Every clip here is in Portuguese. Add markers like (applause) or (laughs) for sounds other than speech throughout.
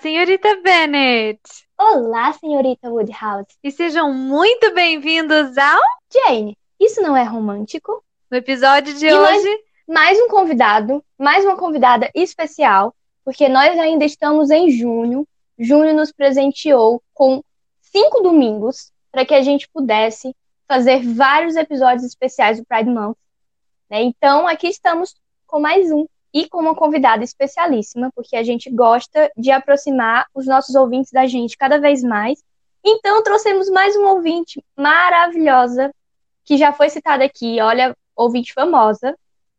senhorita Bennett! Olá, senhorita Woodhouse! E sejam muito bem-vindos ao Jane, isso não é romântico? No episódio de E hoje, nós- Mais um convidado, mais uma convidada especial, porque nós ainda estamos em junho. Junho nos presenteou com cinco domingos para que a gente pudesse fazer vários episódios especiais do Pride Month. né? Então, aqui estamos com mais um e com uma convidada especialíssima, porque a gente gosta de aproximar os nossos ouvintes da gente cada vez mais. Então, trouxemos mais uma ouvinte maravilhosa, que já foi citada aqui, olha, ouvinte famosa,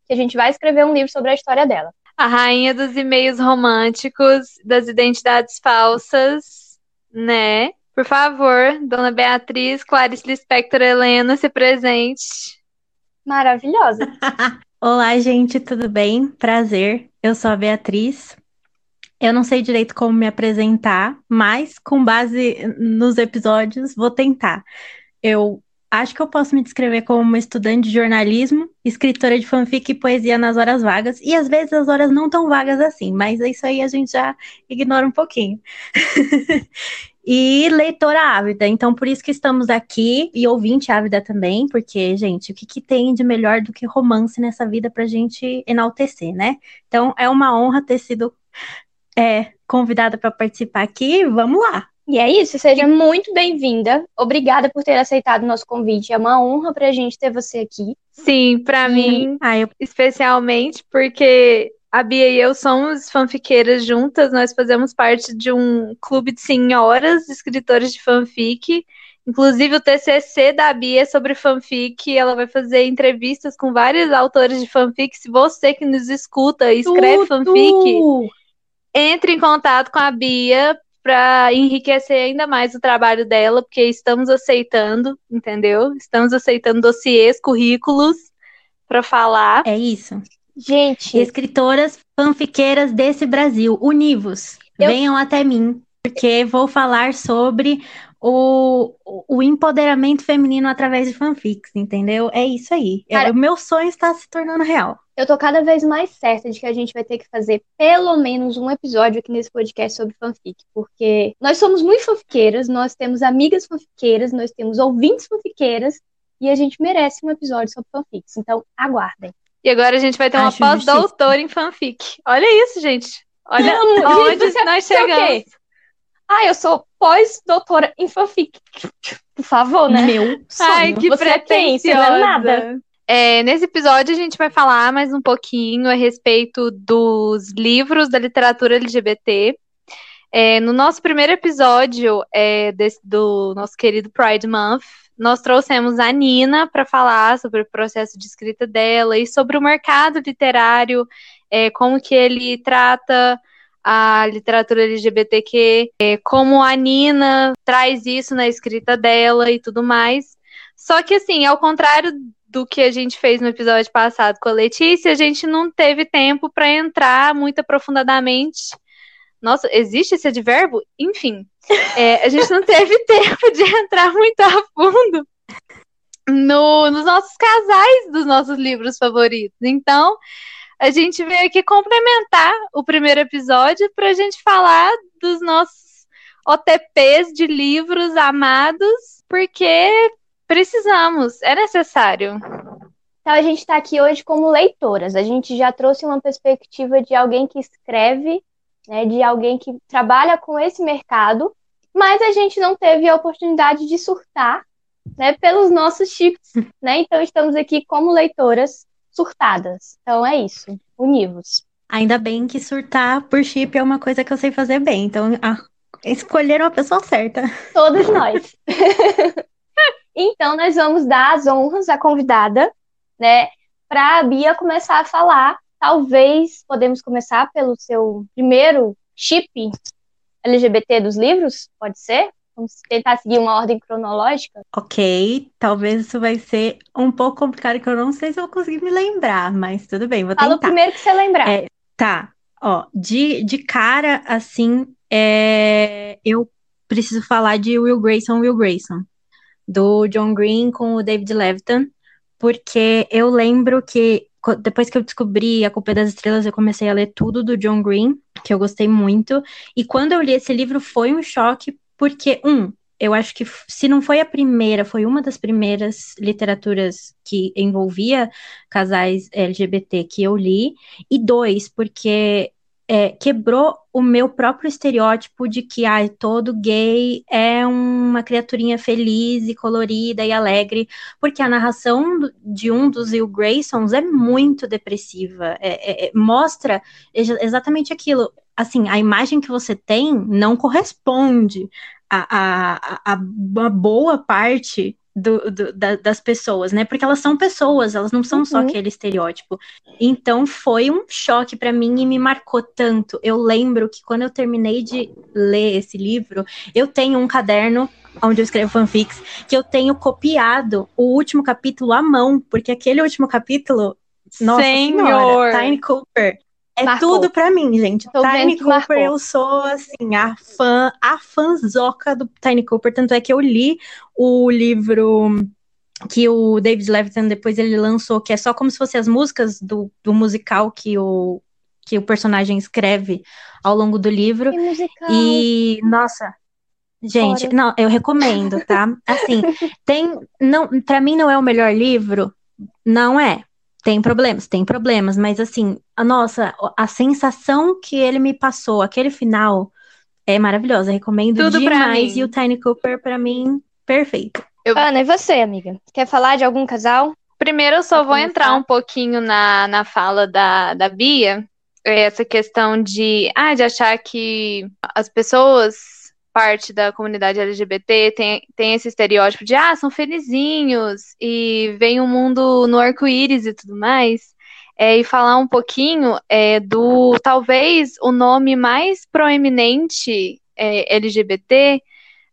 que a gente vai escrever um livro sobre a história dela. a rainha dos e-mails românticos, das identidades falsas, né? Por favor, dona Beatriz, Clarice Lispector Helena, se presente. Maravilhosa. (laughs) Olá, gente, tudo bem? Prazer. Eu sou a Beatriz. Eu não sei direito como me apresentar, mas com base nos episódios, vou tentar. Eu acho que eu posso me descrever como uma estudante de jornalismo, escritora de fanfic e poesia nas horas vagas, e às vezes as horas não tão vagas assim, mas isso aí a gente já ignora um pouquinho. (laughs) E leitora ávida, então por isso que estamos aqui, e ouvinte ávida também, porque, gente, o que, que tem de melhor do que romance nessa vida pra gente enaltecer, né? Então é uma honra ter sido é, convidada para participar aqui, vamos lá. E é isso, seja muito bem-vinda. Obrigada por ter aceitado o nosso convite. É uma honra pra gente ter você aqui. Sim, pra mim, Ah, especialmente porque a Bia e eu somos fanfiqueiras juntas, nós fazemos parte de um clube de senhoras escritoras de fanfic. Inclusive, o TCC da Bia é sobre fanfic. Ela vai fazer entrevistas com vários autores de fanfic. Se você que nos escuta e escreve fanfic, entre em contato com a Bia para enriquecer ainda mais o trabalho dela, porque estamos aceitando, entendeu? Estamos aceitando dossiês, currículos para falar. é isso. Gente, Escritoras fanfiqueiras desse Brasil, univos, Eu- venham até mim, porque vou falar sobre o, o empoderamento feminino através de fanfics, entendeu? É isso aí. É- Cara- o meu sonho está se tornando real. Eu tô cada vez mais certa de que a gente vai ter que fazer pelo menos um episódio aqui nesse podcast sobre fanfic, porque nós somos muito fanfiqueiras, nós temos amigas fanfiqueiras, nós temos ouvintes fanfiqueiras, e a gente merece um episódio sobre fanfics. Então, aguardem. E agora a gente vai ter uma pós-doutora em fanfic. Olha isso, gente. Olha onde Gente, nós é chegamos. Ah, eu sou pós-doutora em fanfic. Por favor, né? Meu sonho. Ai, que Você é quem? Você não é pretensiosa. nada. É, nesse episódio a gente vai falar mais um pouquinho a respeito dos livros da literatura LGBT. É, no nosso primeiro episódio é, desse- do nosso querido Pride Month, nós trouxemos a Nina para falar sobre o processo de escrita dela e sobre o mercado literário, é, como que ele trata a literatura LGBTQ, é, como a Nina traz isso na escrita dela e tudo mais. Só que assim, ao contrário do que a gente fez no episódio passado com a Letícia, a gente não teve tempo para entrar muito aprofundadamente. Nossa, existe esse advérbio? Enfim, é, a gente não teve (laughs) tempo de entrar muito a fundo no- nos nossos casais dos nossos livros favoritos. Então, a gente veio aqui complementar o primeiro episódio para a gente falar dos nossos OTPs de livros amados, porque precisamos, é necessário. Então, a gente está aqui hoje como leitoras. A gente já trouxe uma perspectiva de alguém que escreve, né, de alguém que trabalha com esse mercado, mas a gente não teve a oportunidade de surtar, né, pelos nossos chips, (laughs) né? Então, estamos aqui como leitoras surtadas. Então, é isso. Univos. Ainda bem que surtar por chip é uma coisa que eu sei fazer bem. Então, ah, escolheram a pessoa certa. Todos nós. (laughs) Então, nós vamos dar as honras à convidada, né, para a Bia começar a falar. Talvez podemos começar pelo seu primeiro chip LGBT dos livros, pode ser? Vamos tentar seguir uma ordem cronológica. Ok, talvez isso vai ser um pouco complicado, que eu não sei se eu vou conseguir me lembrar, mas tudo bem, vou Fala o tentar. primeiro que você lembrar. É, Tá, ó, de, de cara, assim, é, eu preciso falar de Will Grayson, Will Grayson, do John Green com o David Levitan, porque eu lembro que depois que eu descobri A Culpa é das Estrelas, eu comecei a ler tudo do John Green, que eu gostei muito. E quando eu li esse livro, foi um choque, porque, um, eu acho que se não foi a primeira, foi uma das primeiras literaturas que envolvia casais LGBT que eu li. E dois, porque é, quebrou o meu próprio estereótipo de que ai, todo gay é uma criaturinha feliz e colorida e alegre, porque a narração de um dos Will Graysons é muito depressiva, é, é, é mostra exatamente aquilo. Assim, a imagem que você tem não corresponde a, a, a, a boa parte do, do, da, das pessoas, né? Porque elas são pessoas, elas não são uhum. só aquele estereótipo. Então foi um choque para mim e me marcou tanto. Eu lembro que quando eu terminei de ler esse livro, eu tenho um caderno onde eu escrevo fanfics que eu tenho copiado o último capítulo à mão, porque aquele último capítulo, nossa Senhor. senhora, Tiny Cooper é marcou. tudo para mim, gente. Tô Tiny Cooper, marcou. eu sou assim, a fã, a fanzoca do Tiny Cooper, tanto é que eu li o livro que o David Levitan depois ele lançou, que é só como se fossem as músicas do, do musical que o, que o personagem escreve ao longo do livro. E, nossa, gente, Fora. não, eu recomendo, tá? Assim, (laughs) tem, não, para mim não é o melhor livro, não é, tem problemas, tem problemas, mas assim, a nossa, a sensação que ele me passou, aquele final, é maravilhosa. Recomendo Tudo demais. E o Tiny Cooper, para mim, perfeito. Eu... Ana, e você, amiga? Quer falar de algum casal? Primeiro, eu só vou entrar um pouquinho na, na fala da, da Bia. Essa questão de, ah, de achar que as pessoas parte da comunidade LGBT tem, tem esse estereótipo de, ah, são felizinhos e vem o um mundo no arco-íris e tudo mais. É, e falar um pouquinho é, do, talvez, o nome mais proeminente é, LGBT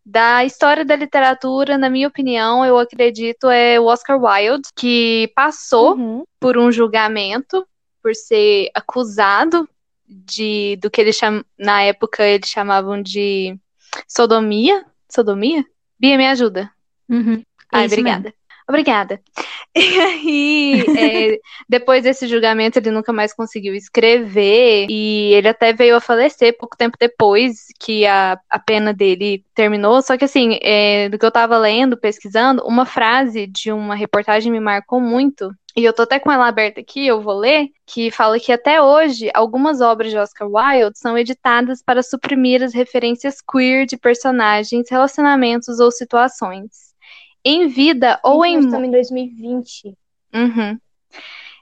da história da literatura, na minha opinião, eu acredito, é o Oscar Wilde, que passou uhum. por um julgamento por ser acusado de do que ele cham, na época eles chamavam de sodomia. Sodomia? Bia, me ajuda. Uhum. Ai, obrigada. Mesmo. Obrigada. (laughs) E aí, é, depois desse julgamento, ele nunca mais conseguiu escrever. E ele até veio a falecer pouco tempo depois que a, a pena dele terminou. Só que, assim, é, do que eu tava lendo, pesquisando, uma frase de uma reportagem me marcou muito. E eu tô até com ela aberta aqui, eu vou ler, que fala que até hoje algumas obras de Oscar Wilde são editadas para suprimir as referências queer de personagens, relacionamentos ou situações em vida ou em. Estamos em 2020. Uhum.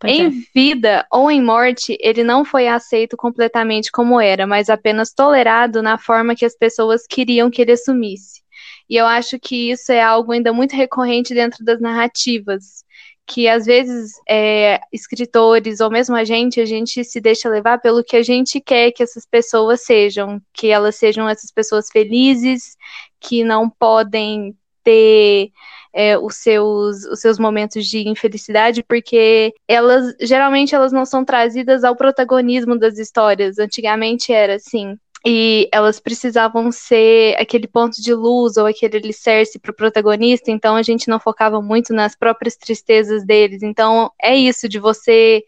Em é. vida ou em morte, ele não foi aceito completamente como era, mas apenas tolerado na forma que as pessoas queriam que ele assumisse. E eu acho que isso é algo ainda muito recorrente dentro das narrativas, que às vezes é, escritores ou mesmo a gente, a gente se deixa levar pelo que a gente quer que essas pessoas sejam, que elas sejam essas pessoas felizes, que não podem ter é, os, seus, os seus momentos de infelicidade, porque elas geralmente elas não são trazidas ao protagonismo das histórias. Antigamente era assim. E elas precisavam ser aquele ponto de luz ou aquele alicerce para o protagonista, então a gente não focava muito nas próprias tristezas deles. Então é isso, de você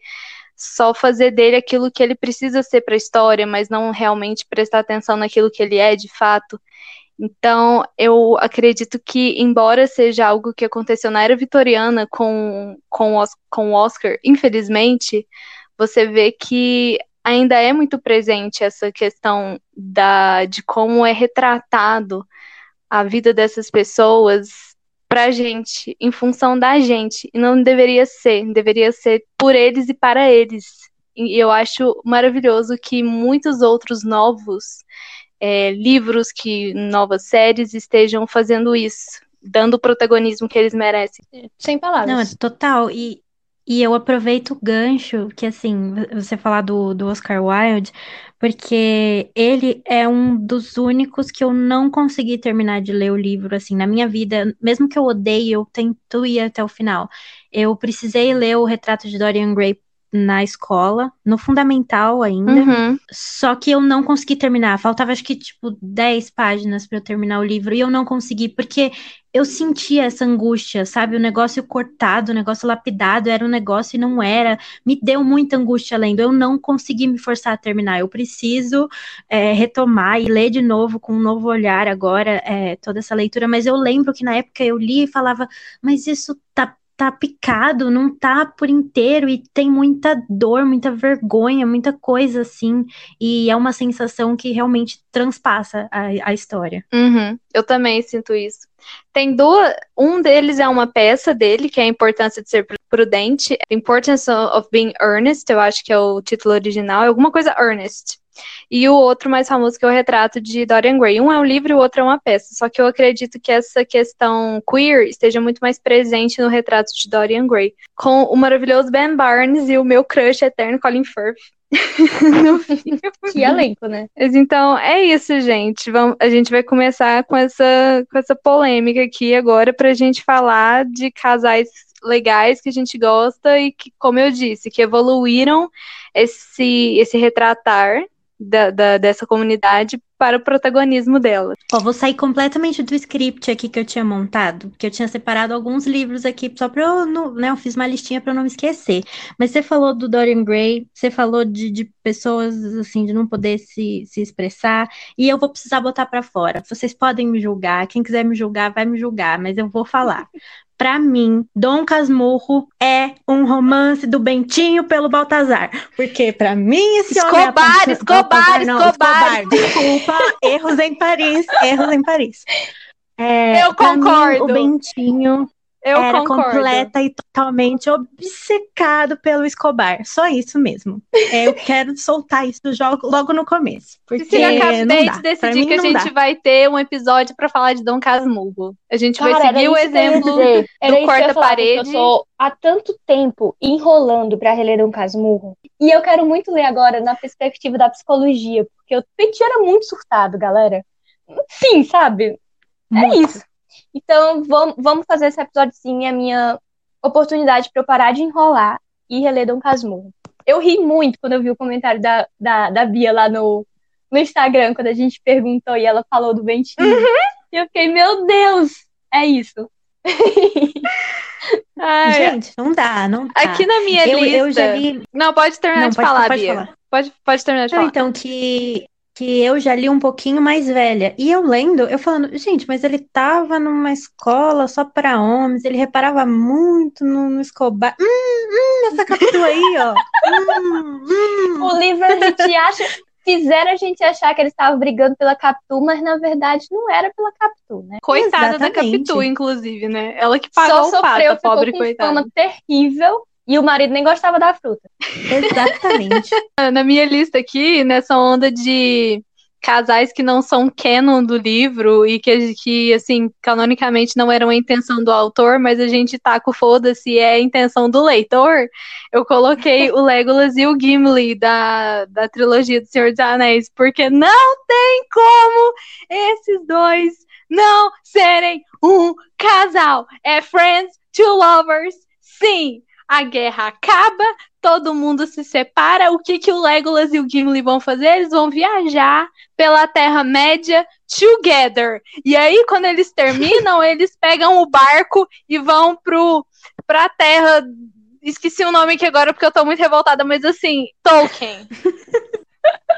só fazer dele aquilo que ele precisa ser para a história, mas não realmente prestar atenção naquilo que ele é de fato. Então, eu acredito que, embora seja algo que aconteceu na era vitoriana com, com, com o Oscar, infelizmente, você vê que ainda é muito presente essa questão da, de como é retratado a vida dessas pessoas pra gente, em função da gente. E não deveria ser, deveria ser por eles e para eles. E eu acho maravilhoso que muitos outros novos é, livros, que novas séries estejam fazendo isso, dando o protagonismo que eles merecem. Sem palavras. Não, é total. E, e eu aproveito o gancho, que assim, você falar do, do Oscar Wilde, porque ele é um dos únicos que eu não consegui terminar de ler o livro, assim, na minha vida, mesmo que eu odeie, eu tento ir até o final. Eu precisei ler o Retrato de Dorian Gray na escola, no fundamental ainda. Uhum. Só que eu não consegui terminar. Faltava acho que tipo 10 páginas para eu terminar o livro e eu não consegui porque eu sentia essa angústia, sabe? O negócio cortado, o negócio lapidado, era um negócio e não era. Me deu muita angústia lendo. Eu não consegui me forçar a terminar. Eu preciso é, retomar e ler de novo com um novo olhar agora é, toda essa leitura. Mas eu lembro que na época eu li e falava, mas isso tá tá picado, não tá por inteiro e tem muita dor, muita vergonha, muita coisa assim. E é uma sensação que realmente transpassa a, a história. Uhum, eu também sinto isso. Tem duas. Um deles é uma peça dele, que é a importância de ser prudente. The Importance of Being Earnest, eu acho que é o título original, é alguma coisa earnest. E o outro mais famoso que é o retrato de Dorian Gray. Um é um livro e o outro é uma peça. Só que eu acredito que essa questão queer esteja muito mais presente no retrato de Dorian Gray. Com o maravilhoso Ben Barnes e o meu crush eterno Colin Firth. (laughs) no (laughs) filme. Que elenco, né? Mas então é isso, gente. Vamos, a gente vai começar com essa, com essa polêmica aqui agora pra gente falar de casais legais que a gente gosta e que, como eu disse, que evoluíram esse, esse retratar da, da, dessa comunidade para o protagonismo dela. Ó, vou sair completamente do script aqui que eu tinha montado, que eu tinha separado alguns livros aqui só para eu não, né, eu fiz uma listinha para não me esquecer. Mas você falou do Dorian Gray, você falou de, de pessoas assim de não poder se, se expressar, e eu vou precisar botar para fora. Vocês podem me julgar, quem quiser me julgar vai me julgar, mas eu vou falar. Para mim, Dom Casmurro é um romance do Bentinho pelo Baltazar. Porque para mim esse Escobar, homem é Escobar, Baltazar, não, Escobar. Escobar. Desculpa, erros em Paris, erros em Paris. É, eu concordo. Mim, o Bentinho eu era concordo. completa e totalmente obcecado pelo Escobar. Só isso mesmo. É, eu quero soltar isso logo no começo. Porque eu acabei de decidir que a gente dá. vai ter um episódio para falar de Dom Casmurro. A gente Cara, vai seguir o exemplo do corta-parede. Eu tô há tanto tempo enrolando para reler Dom Casmurro. E eu quero muito ler agora na perspectiva da psicologia. Porque o Petit era muito surtado, galera. Sim, sabe? Muito. É isso. Então, vamos, vamos fazer esse episódio sim, é a minha oportunidade para eu parar de enrolar e reler Dom Casmurro. Eu ri muito quando eu vi o comentário da, da, da Bia lá no, no Instagram, quando a gente perguntou e ela falou do ventinho. Uhum. E eu fiquei, meu Deus, é isso. (laughs) Ai, Gente, não dá, não dá. aqui na minha eu, lista. eu já li. Não, pode terminar Não, de pode- falar, pode Bia. falar. Pode, pode terminar de Não, falar. então, que, que eu já li um pouquinho mais velha. E eu lendo, eu falando, gente, mas ele tava numa escola só para homens, ele reparava muito no, no Escobar. Hum, hum, essa capitu aí, ó. Hum, hum. O livro a gente acha. Fizeram a gente achar que eles estavam brigando pela Capitu, mas na verdade não era pela Capitu, né? Coitada da Exatamente. Capitu, inclusive, né? Ela que pagou Só o pato, sofreu, ficou pobre com coitada. fama terrível e o marido nem gostava da fruta. Exatamente. (laughs) Na minha lista aqui, nessa onda de casais que não são canon do livro e que, que assim, canonicamente não eram a intenção do autor, mas a gente tá com foda-se, é a intenção do leitor, eu coloquei o Legolas e o Gimli da, da trilogia do Senhor dos Anéis, porque não tem como esses dois não serem um casal. É Friends to Lovers, sim. A guerra acaba, todo mundo se separa. O que, que o Legolas e o Gimli vão fazer? Eles vão viajar pela Terra-média together. E aí, quando eles terminam, (laughs) eles pegam o barco e vão pro, pra Terra. Esqueci o nome aqui agora porque eu tô muito revoltada, mas assim, Tolkien. (laughs)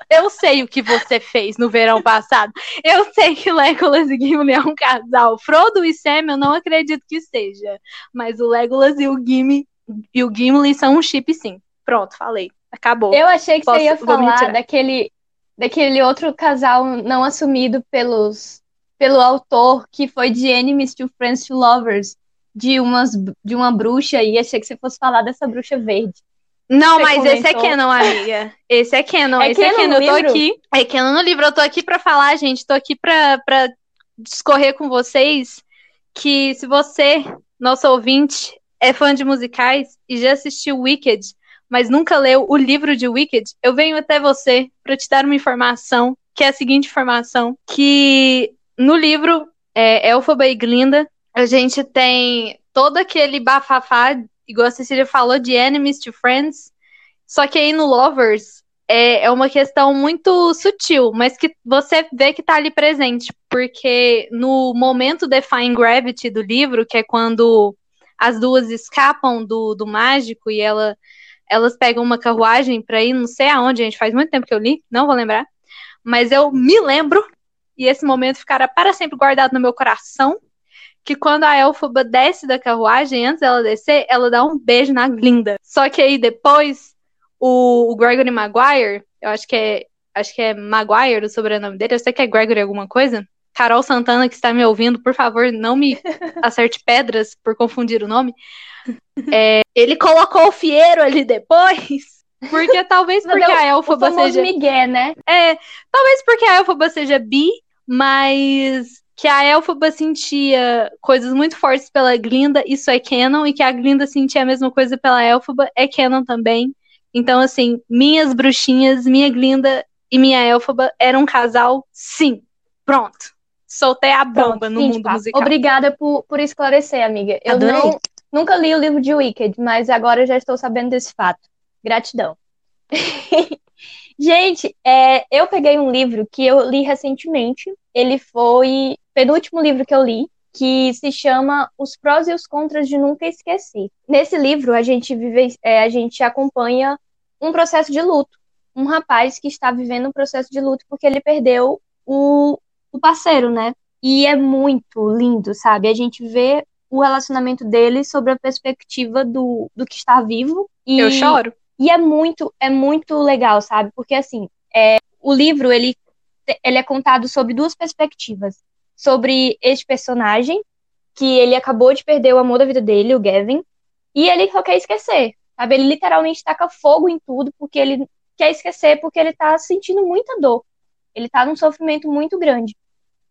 Eu sei o que você fez no verão passado. Eu sei que Legolas e Gimli é um casal. Frodo e Sam eu não acredito que seja. Mas o Legolas e o Gimli, e o Gimli são um chip sim. Pronto, falei. Acabou. Eu achei que Posso- você ia falar daquele, daquele outro casal não assumido pelos, pelo autor, que foi de Enemies to Friends to Lovers, de, umas, de uma bruxa, e achei que você fosse falar dessa bruxa verde. Não, Você mas esse é comentou. canon, amiga. Esse é canon, É esse é canon canon. no Eu tô livro? aqui. É canon no livro. Eu tô aqui pra falar, gente. Tô aqui pra, pra discorrer com vocês que se você, nosso ouvinte, é fã de musicais e já assistiu Wicked, mas nunca leu o livro de Wicked, eu venho até você pra te dar uma informação, que é a seguinte informação, que no livro é, Elphaba e Glinda, a gente tem todo aquele bafafá igual a Cecília falou, de enemies to friends, Só que aí no Lovers é, é uma questão muito sutil, mas que você vê que tá ali presente, porque no momento Define Gravity do livro, que é quando as duas escapam do, do mágico e ela, elas pegam uma carruagem para ir não sei aonde, gente, faz muito tempo que eu li, não vou lembrar, mas eu me lembro, e esse momento ficará para sempre guardado no meu coração, que quando a Elfaba desce da carruagem, antes dela descer, ela dá um beijo na Glinda. Só que aí depois, o, o Gregory Maguire, eu acho que é acho que é Maguire o sobrenome dele, eu sei que é Gregory alguma coisa. Carol Santana, que está me ouvindo, por favor, não me (laughs) acerte pedras por confundir o nome. É, ele colocou o Fiero ali depois, porque talvez (laughs) porque a Elfaba seja. Miguel, né? É, talvez porque a Elfaba seja bi, mas que a Elfaba sentia coisas muito fortes pela Glinda, isso é canon, e que a Glinda sentia a mesma coisa pela Elfaba, é canon também. Então, assim, minhas bruxinhas, minha Glinda e minha Elfaba eram um casal, sim. Pronto. Soltei a bomba Pronto, no mundo papo. musical. Obrigada por, por esclarecer, amiga. Eu Adorei. não, nunca li o livro de Wicked, mas agora eu já estou sabendo desse fato. Gratidão. (laughs) Gente, é, eu peguei um livro que eu li recentemente. Ele foi o penúltimo livro que eu li, que se chama Os Prós e os Contras de Nunca Esquecer. Nesse livro, a gente vive, é, a gente acompanha um processo de luto. Um rapaz que está vivendo um processo de luto porque ele perdeu o, o parceiro, né? E é muito lindo, sabe? A gente vê o relacionamento dele sobre a perspectiva do, do que está vivo. E, Eu choro. e é muito, é muito legal, sabe? Porque assim, é, o livro ele, ele é contado sobre duas perspectivas. Sobre este personagem, que ele acabou de perder o amor da vida dele, o Gavin, e ele só quer esquecer. Sabe? Ele literalmente taca fogo em tudo, porque ele quer esquecer, porque ele tá sentindo muita dor. Ele tá num sofrimento muito grande.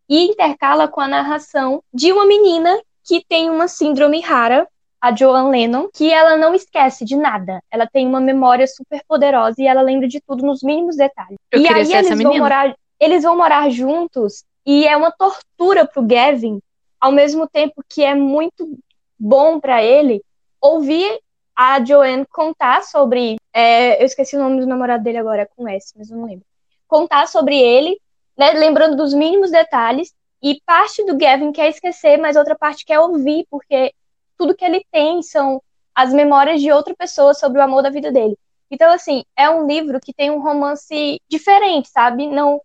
E intercala com a narração de uma menina que tem uma síndrome rara, a Joan Lennon, que ela não esquece de nada. Ela tem uma memória super poderosa e ela lembra de tudo nos mínimos detalhes. Eu e aí eles vão morar, eles vão morar juntos e é uma tortura pro Gavin, ao mesmo tempo que é muito bom para ele ouvir a Joanne contar sobre, é, eu esqueci o nome do namorado dele agora, é com S, mas eu não lembro. Contar sobre ele, né, lembrando dos mínimos detalhes e parte do Gavin quer esquecer, mas outra parte quer ouvir, porque tudo que ele tem são as memórias de outra pessoa sobre o amor da vida dele. Então, assim, é um livro que tem um romance diferente, sabe? Não,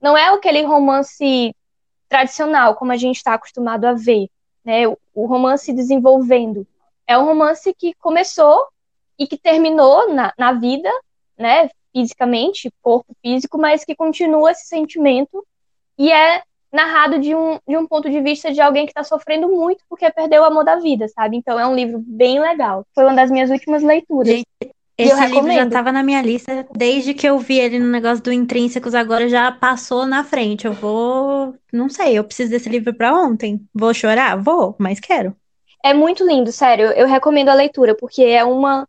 não é aquele romance tradicional, como a gente está acostumado a ver, né? O, o romance desenvolvendo. É um romance que começou e que terminou na, na vida, né? Fisicamente, corpo físico, mas que continua esse sentimento e é narrado de um, de um ponto de vista de alguém que está sofrendo muito porque perdeu o amor da vida, sabe? Então é um livro bem legal. Foi uma das minhas últimas leituras. Gente, Esse livro já estava na minha lista desde que eu vi ele no negócio do Intrínsecos, agora já passou na frente. Eu vou, não sei, eu preciso desse livro para ontem. Vou chorar? Vou, mas quero. É muito lindo, sério. Eu recomendo a leitura, porque é uma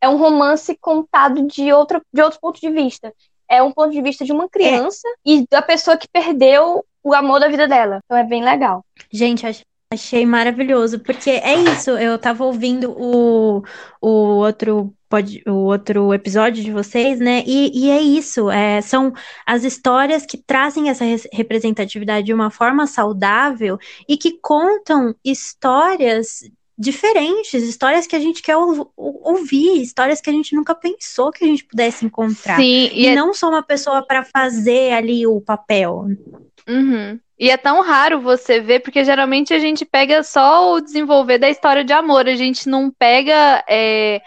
é um romance contado de outro, de outro ponto de vista. É um ponto de vista de uma criança e da pessoa que perdeu o amor da vida dela. Então é bem legal. Gente, ach- achei maravilhoso, porque é isso, eu tava ouvindo o, o outro pod- o outro episódio de vocês, né? E, e é isso, é, são as histórias que trazem essa res- representatividade de uma forma saudável e que contam histórias diferentes, histórias que a gente quer ou- ou- ouvir, histórias que a gente nunca pensou que a gente pudesse encontrar. Sim, e E é não só uma pessoa para fazer ali o papel. Uhum. E é tão raro você ver, porque geralmente a gente pega só o desenvolver da história de amor, a gente não pega é,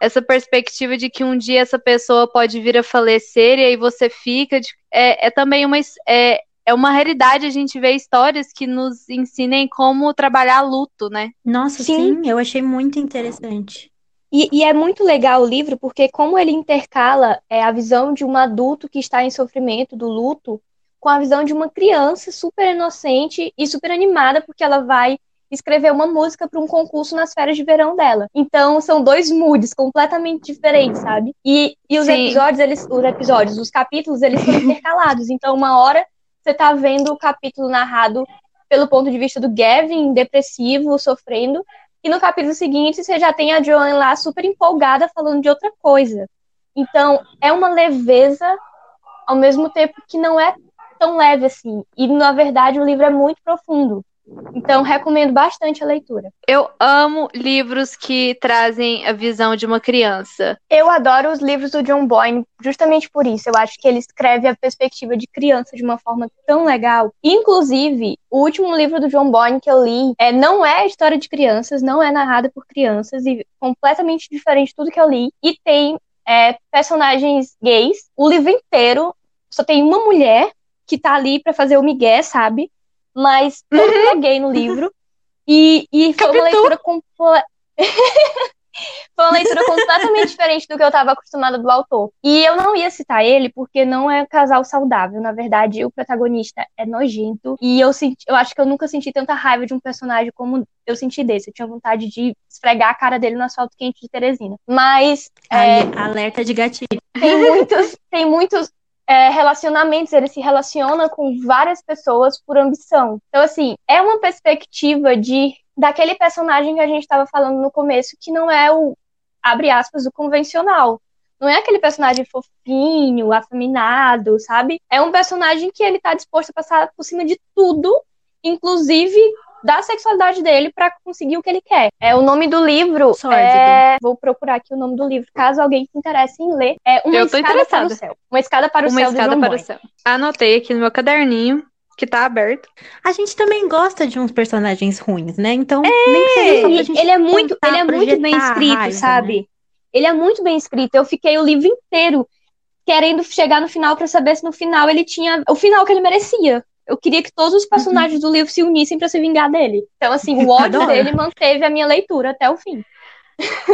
essa perspectiva de que um dia essa pessoa pode vir a falecer e aí você fica. de- é, é também uma, é, é uma realidade a gente ver histórias que nos ensinem como trabalhar luto, né? Nossa, Sim. sim, eu achei muito interessante. E, e é muito legal o livro, porque como ele intercala é, a visão de um adulto que está em sofrimento do luto com a visão de uma criança super inocente e super animada, porque ela vai escrever uma música para um concurso nas férias de verão dela. Então são dois moods completamente diferentes, sabe? E, e os Sim. episódios, eles, os episódios, os capítulos, eles são (laughs) intercalados. Então uma hora você tá vendo o capítulo narrado pelo ponto de vista do Gavin, depressivo, sofrendo, e no capítulo seguinte, você já tem a Joanne lá super empolgada falando de outra coisa. Então, é uma leveza ao mesmo tempo que não é tão leve assim. E, na verdade, o livro é muito profundo. Então, recomendo bastante a leitura. Eu amo livros que trazem a visão de uma criança. Eu adoro os livros do John Boyne, justamente por isso. Eu acho que ele escreve a perspectiva de criança de uma forma tão legal. Inclusive, o último livro do John Boyne que eu li é, não é história de crianças, não é narrada por crianças, e completamente diferente de tudo que eu li. E tem é, personagens gays. O livro inteiro só tem uma mulher que tá ali para fazer o migué, sabe? Mas uhum. é gay no livro. E, e foi uma leitura completa. (laughs) foi uma leitura completamente diferente do que eu estava acostumada do autor. E eu não ia citar ele porque não é um casal saudável. Na verdade, o protagonista é nojento. E eu, senti, eu acho que eu nunca senti tanta raiva de um personagem como eu senti desse. Eu tinha vontade de esfregar a cara dele no asfalto quente de Teresina. Mas. É, alerta de gatilho. Tem (laughs) muitos, tem muitos é, relacionamentos, ele se relaciona com várias pessoas por ambição. Então, assim, é uma perspectiva de daquele personagem que a gente estava falando no começo, que não é o, abre aspas, o convencional. Não é aquele personagem fofinho, afeminado, sabe? É um personagem que ele tá disposto a passar por cima de tudo, inclusive da sexualidade dele para conseguir o que ele quer. É o nome do livro. É... Vou procurar aqui o nome do livro, caso alguém se interesse em ler. É Uma Eu Escada para o Céu. Uma Escada para o Uma Céu. Uma Escada para o Céu. Anotei aqui no meu caderninho que tá aberto. A gente também gosta de uns personagens ruins, né? Então, é, nem que ele é muito, ele é muito bem escrito, raiva, sabe? Né? Ele é muito bem escrito. Eu fiquei o livro inteiro querendo chegar no final para saber se no final ele tinha o final que ele merecia eu queria que todos os personagens uhum. do livro se unissem para se vingar dele. Então, assim, o (laughs) ódio dele manteve a minha leitura até o fim.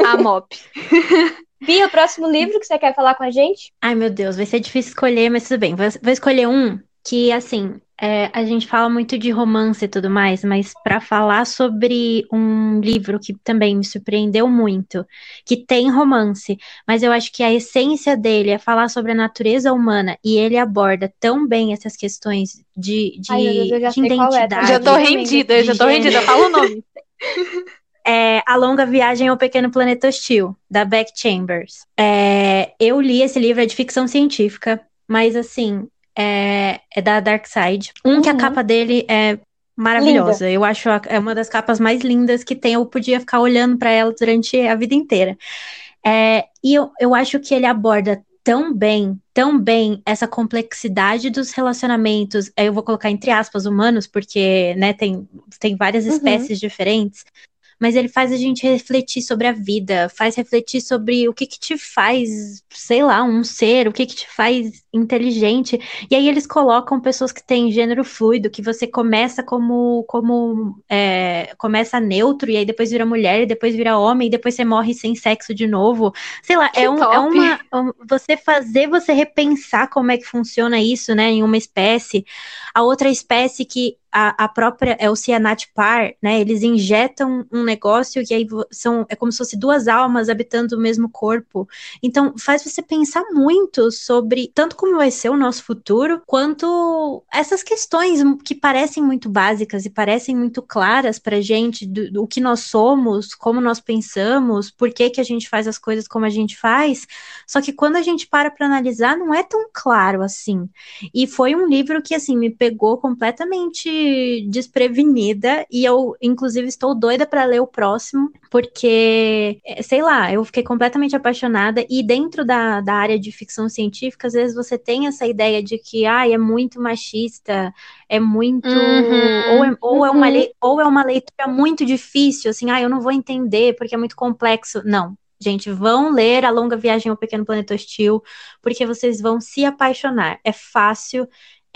A MOP. (laughs) Bia, o próximo livro que você quer falar com a gente? Ai, meu Deus, vai ser difícil escolher, mas tudo bem. Vou escolher um que, assim, é, a gente fala muito de romance e tudo mais, mas para falar sobre um livro que também me surpreendeu muito, que tem romance, mas eu acho que a essência dele é falar sobre a natureza humana e ele aborda tão bem essas questões de, de, Ai, Deus, de identidade. É, já tô rendida, já tô rendida, fala o nome. (laughs) (laughs) É A Longa Viagem ao Pequeno Planeta Hostil, da Beck Chambers. É, eu li esse livro, é de ficção científica, mas assim, é, é da Dark Side. Um uhum. que a uhum. capa dele é maravilhosa. Linda. Eu acho a, é uma das capas mais lindas que tem. Eu podia ficar olhando para ela durante a vida inteira. É, e eu, eu acho que ele aborda tão bem, tão bem essa complexidade dos relacionamentos. Eu vou colocar entre aspas humanos, porque né, tem, tem várias uhum. espécies diferentes mas ele faz a gente refletir sobre a vida, faz refletir sobre o que que te faz, sei lá, um ser, o que que te faz inteligente. E aí eles colocam pessoas que têm gênero fluido, que você começa como, como é, começa neutro, e aí depois vira mulher, e depois vira homem, e depois você morre sem sexo de novo. Sei lá, é, um, é uma. Um, você fazer você repensar como é que funciona isso, né, em uma espécie. A outra espécie que a, a, própria é o Cianat Par, né? Eles injetam um negócio que aí são é como se fosse duas almas habitando o mesmo corpo. Então faz você pensar muito sobre tanto como vai ser o nosso futuro, quanto essas questões que parecem muito básicas e parecem muito claras pra gente do, do que nós somos, como nós pensamos, por que que a gente faz as coisas como a gente faz. Só que quando a gente para para analisar, não é tão claro assim. E foi um livro que assim me pegou completamente desprevenida e eu, inclusive, estou doida para ler o próximo, porque, é, sei lá, eu fiquei completamente apaixonada e dentro da, da área de ficção científica, às vezes você tem essa ideia de que, ai, é muito machista, é muito. Uhum, ou, é, ou, é uma, uhum. ou é uma leitura muito difícil, assim, ah, eu não vou entender porque é muito complexo. Não, Gente, vão ler A Longa Viagem ao Pequeno Planeta Hostil, porque vocês vão se apaixonar. É fácil,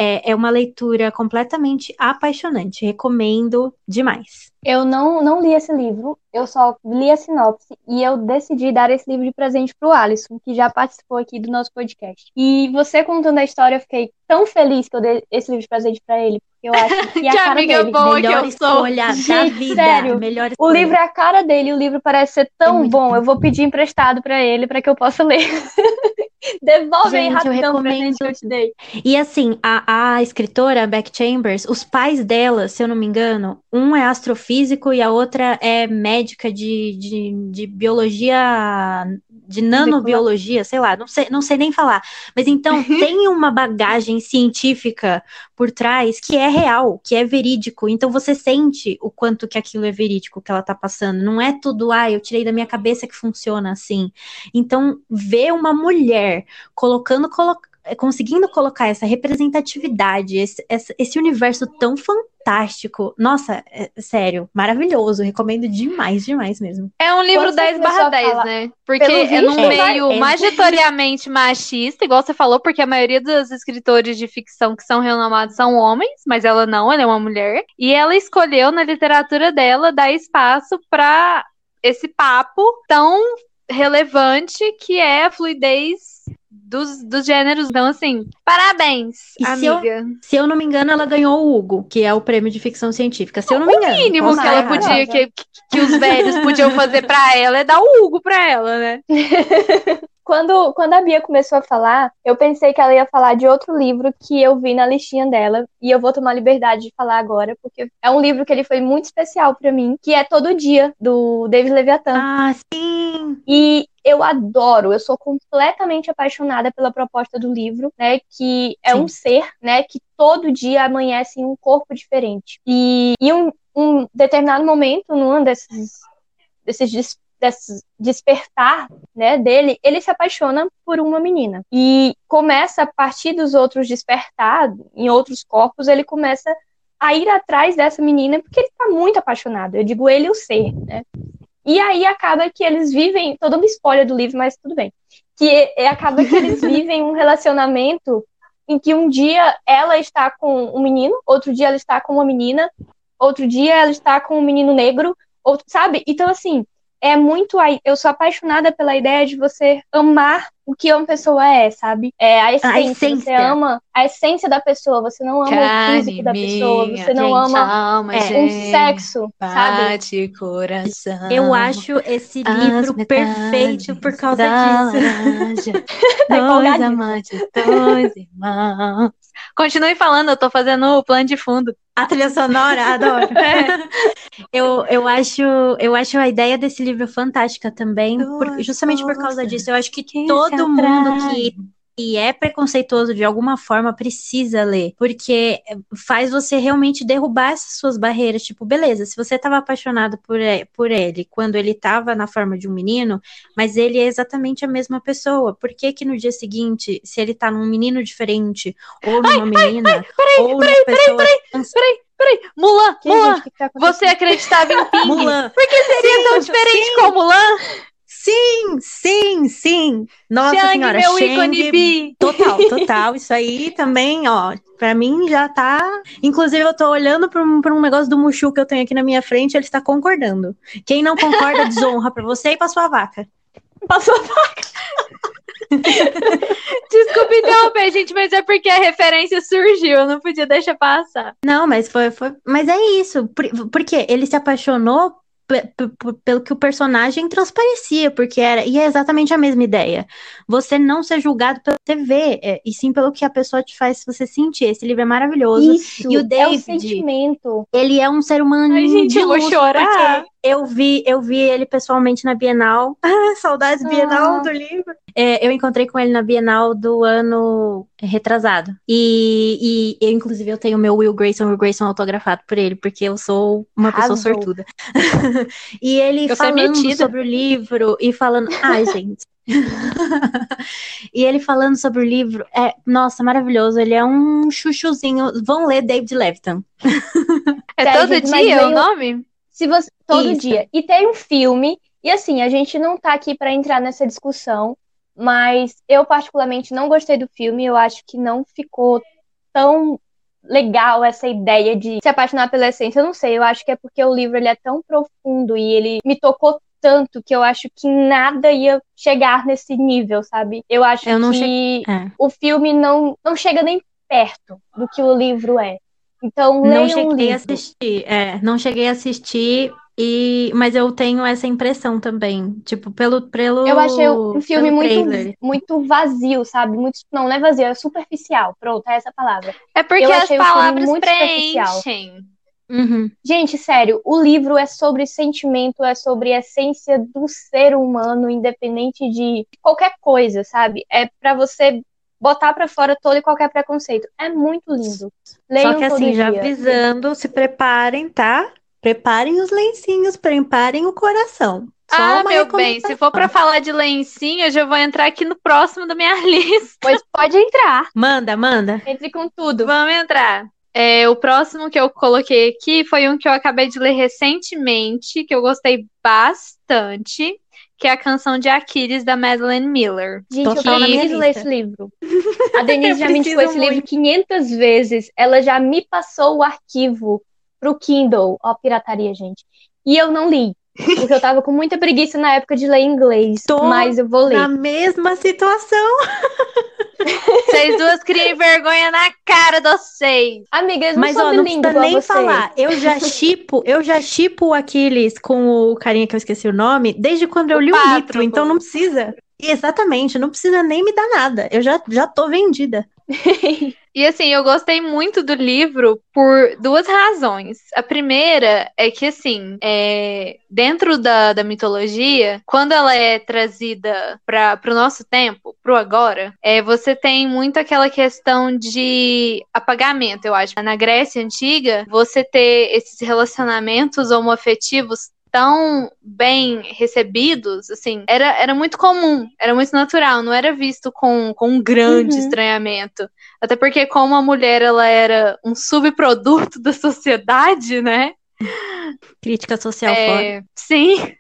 é, é uma leitura completamente apaixonante. Recomendo demais. Eu não, não li esse livro, eu só li a sinopse e eu decidi dar esse livro de presente para o Alisson, que já participou aqui do nosso podcast. E você contando a história, eu fiquei tão feliz que eu dei esse livro de presente para ele, porque eu acho (laughs) que é a que cara amiga dele. boa melhor que eu sou. Gente, vida, sério, o livro é a cara dele, o livro parece ser tão é bom, bom, eu vou pedir emprestado para ele para que eu possa ler. (laughs) (laughs) Devolve Gente, aí rapidão eu recomendo. que eu te dei. E assim, a, a escritora, Beck Chambers, os pais dela, se eu não me engano, um é astrofísico e a outra é médica de, de, de biologia de nanobiologia, sei lá, não sei, não sei nem falar. Mas então (laughs) tem uma bagagem científica por trás que é real, que é verídico. Então você sente o quanto que aquilo é verídico que ela tá passando. Não é tudo, ah, eu tirei da minha cabeça que funciona assim. Então, ver uma mulher colocando, colocando é, conseguindo colocar essa representatividade, esse, esse universo tão fantástico. Nossa, é, sério, maravilhoso. Recomendo demais, demais mesmo. É um livro 10 barra 10, né? Porque é num é, meio é, majoritariamente machista, igual você falou, porque a maioria dos escritores de ficção que são renomados são homens, mas ela não, ela é uma mulher. E ela escolheu na literatura dela dar espaço para esse papo tão relevante que é a fluidez dos, dos gêneros. Então, assim, parabéns, e amiga. Se eu, se eu, não me engano, ela ganhou o Hugo, que é o prêmio de ficção científica. Se eu não me engano. O mínimo que ela podia, que, que os velhos podiam fazer para ela é dar o Hugo para ela, né? (laughs) Quando, quando a Bia começou a falar, eu pensei que ela ia falar de outro livro que eu vi na listinha dela, e eu vou tomar liberdade de falar agora, porque é um livro que ele foi muito especial para mim, que é Todo Dia, do David Leviathan. Ah, sim! E eu adoro, eu sou completamente apaixonada pela proposta do livro, né, que é Sim. um ser, né, que todo dia amanhece em um corpo diferente. E em um, um determinado momento, num desses, desses desse despertar né, dele, ele se apaixona por uma menina. E começa, a partir dos outros despertar, em outros corpos, ele começa a ir atrás dessa menina porque ele está muito apaixonado. Eu digo ele o ser, né? E aí acaba que eles vivem, toda uma spoiler do livro, mas tudo bem. Que é, acaba que eles (laughs) vivem um relacionamento em que um dia ela está com um menino, outro dia ela está com uma menina, outro dia ela está com um menino negro, outro, sabe? Então assim, é muito. Eu sou apaixonada pela ideia de você amar o que uma pessoa é, sabe? É a essência. A essência. Você ama a essência da pessoa, você não ama Carne o físico da pessoa, você não ama alma, é, um sexo, bate sabe? coração. Eu acho esse livro perfeito (laughs) por causa disso. dois amantes, dois irmãos. Continue falando, eu tô fazendo o plano de fundo. A trilha sonora, adoro. (laughs) É. (laughs) Eu, eu, acho, eu acho a ideia desse livro fantástica também, por, justamente por causa disso. Eu acho que todo mundo que e é preconceituoso de alguma forma precisa ler, porque faz você realmente derrubar essas suas barreiras. Tipo, beleza, se você estava apaixonado por, por ele quando ele estava na forma de um menino, mas ele é exatamente a mesma pessoa, por que que no dia seguinte, se ele tá num menino diferente, ou numa ai, menina, ai, ai, peraí, ou peraí, numa pessoa... Peraí, peraí, peraí, peraí, Mulan, que, Mulan, gente, que tá você acreditava em (laughs) Ping? Mulan. Por que seria sim, tão diferente sim. com Mulan? Sim, sim, sim. Nossa Shang, senhora, meu Shang, ícone bi. Total, total. Isso aí também, ó, pra mim já tá. Inclusive, eu tô olhando pra um, pra um negócio do Mushu que eu tenho aqui na minha frente, ele está concordando. Quem não concorda, desonra pra você e pra sua vaca. Pra sua vaca. (laughs) Desculpe interromper, gente, mas é porque a referência surgiu, eu não podia deixar passar. Não, mas foi, foi mas é isso, porque ele se apaixonou pelo que o personagem transparecia, porque era, e é exatamente a mesma ideia. Você não ser julgado pelo que você vê, é, e sim pelo que a pessoa te faz você sentir. Esse livro é maravilhoso. Isso, e o David, é o sentimento. Ele é um ser humano Ai, gente, eu vou chorar. Eu vi, eu vi ele pessoalmente na Bienal. (laughs) Saudades Bienal ah. do livro. É, eu encontrei com ele na Bienal do ano retrasado. E, e eu, inclusive, eu tenho meu Will Grayson, Will Grayson autografado por ele, porque eu sou uma pessoa sortuda. (laughs) e ele eu falando sobre o livro e falando. Ai, gente. (laughs) e ele falando sobre o livro, é, nossa, maravilhoso. Ele é um chuchuzinho. Vão ler David Levitan. é todo dia o nome? Se você, todo Isso. dia. E tem um filme, e assim, a gente não tá aqui para entrar nessa discussão, mas eu particularmente não gostei do filme, eu acho que não ficou tão legal essa ideia de se apaixonar pela essência. Eu não sei, eu acho que é porque o livro ele é tão profundo e ele me tocou tanto que eu acho que nada ia chegar nesse nível, sabe? Eu acho eu que che... é. o filme não, não chega nem perto do que o livro é. Então, não cheguei um livro. a assistir, é, não cheguei a assistir e, mas eu tenho essa impressão também, tipo, pelo pelo Eu achei um filme muito muito vazio, sabe? Muito não, não é vazio, é superficial. Pronto, é essa palavra. É porque as palavras preenchem. Uhum. Gente, sério, o livro é sobre sentimento, é sobre a essência do ser humano, independente de qualquer coisa, sabe? É para você botar para fora todo e qualquer preconceito. É muito lindo. Leiam Só que assim, já dia. avisando, se preparem, tá? Preparem os lencinhos, preparem o coração. Só ah, meu bem, se for para falar de lencinho, eu já vou entrar aqui no próximo da minha (laughs) lista. Pois pode entrar. Manda, manda. Entre com tudo. Vamos entrar. É, o próximo que eu coloquei aqui foi um que eu acabei de ler recentemente, que eu gostei bastante, que é a canção de Aquiles da Madeleine Miller. Gente, Tô eu minha preciso ler esse livro. (laughs) A Denise já me indicou esse livro muito. 500 vezes.Ela já me passou o arquivo pro Kindle. Ó, pirataria, gente. E eu não li. Porque eu tava com muita preguiça na época de ler inglês. Tô Mas eu vou ler. Na mesma situação. (laughs) Vocês duas criem vergonha na cara de vocês. Amiga, eles não Mas ó, não precisa nem falar. Eu já (laughs) chipo, eu já chipo o Aquiles com o carinha que eu esqueci o nome desde quando eu O li o livro, então não precisa. Exatamente, não precisa nem me dar nada. Eu já, já tô vendida. (laughs) E assim, eu gostei muito do livro por duas razões. A primeira é que, assim, é, dentro da, da mitologia, quando ela é trazida para o nosso tempo, pro agora, é, você tem muito aquela questão de apagamento, eu acho. Na Grécia Antiga, você ter esses relacionamentos homoafetivos tão bem recebidos, assim, era, era muito comum, era muito natural, não era visto com, com um grande Uhum. estranhamento. Até porque, como a mulher ela era um subproduto da sociedade, né? Crítica social fora. É, sim.